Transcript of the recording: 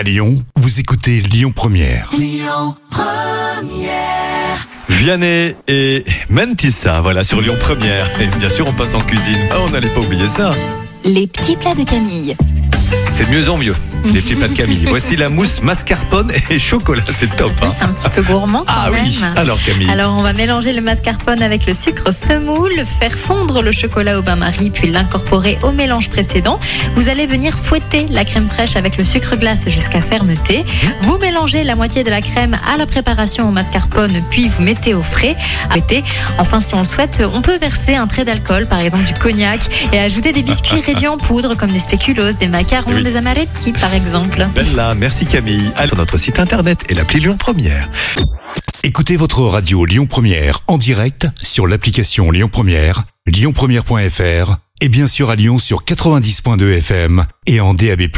À Lyon, vous écoutez Lyon Première. Vianney et Mentissa, voilà, sur Lyon Première. Et bien sûr, on passe en cuisine. Ah, on n'allait pas oublier ça. Les petits plats de Camille. C'est de mieux en mieux, les petits plats de Camille. Voici la mousse mascarpone et chocolat, c'est top. hein. C'est un petit peu gourmand quand Ah même. oui, alors Camille. Alors on va mélanger le mascarpone avec le sucre semoule, faire fondre le chocolat au bain-marie, puis l'incorporer au mélange précédent. Vous allez venir fouetter la crème fraîche avec le sucre glace jusqu'à fermeté. Vous mélangez la moitié de la crème à la préparation au mascarpone, puis vous mettez au frais. Enfin, si on le souhaite, on peut verser un trait d'alcool, par exemple du cognac, et ajouter des biscuits réduits en poudre comme des spéculoos, des macarons, Oui. des amaretti par exemple. Bella, merci Camille. Alors, notre site internet et l'appli Lyon Première. Écoutez votre radio Lyon Première en direct sur l'application Lyon Première, lyonpremière.fr et bien sûr à Lyon sur 90.2 FM et en DAB+.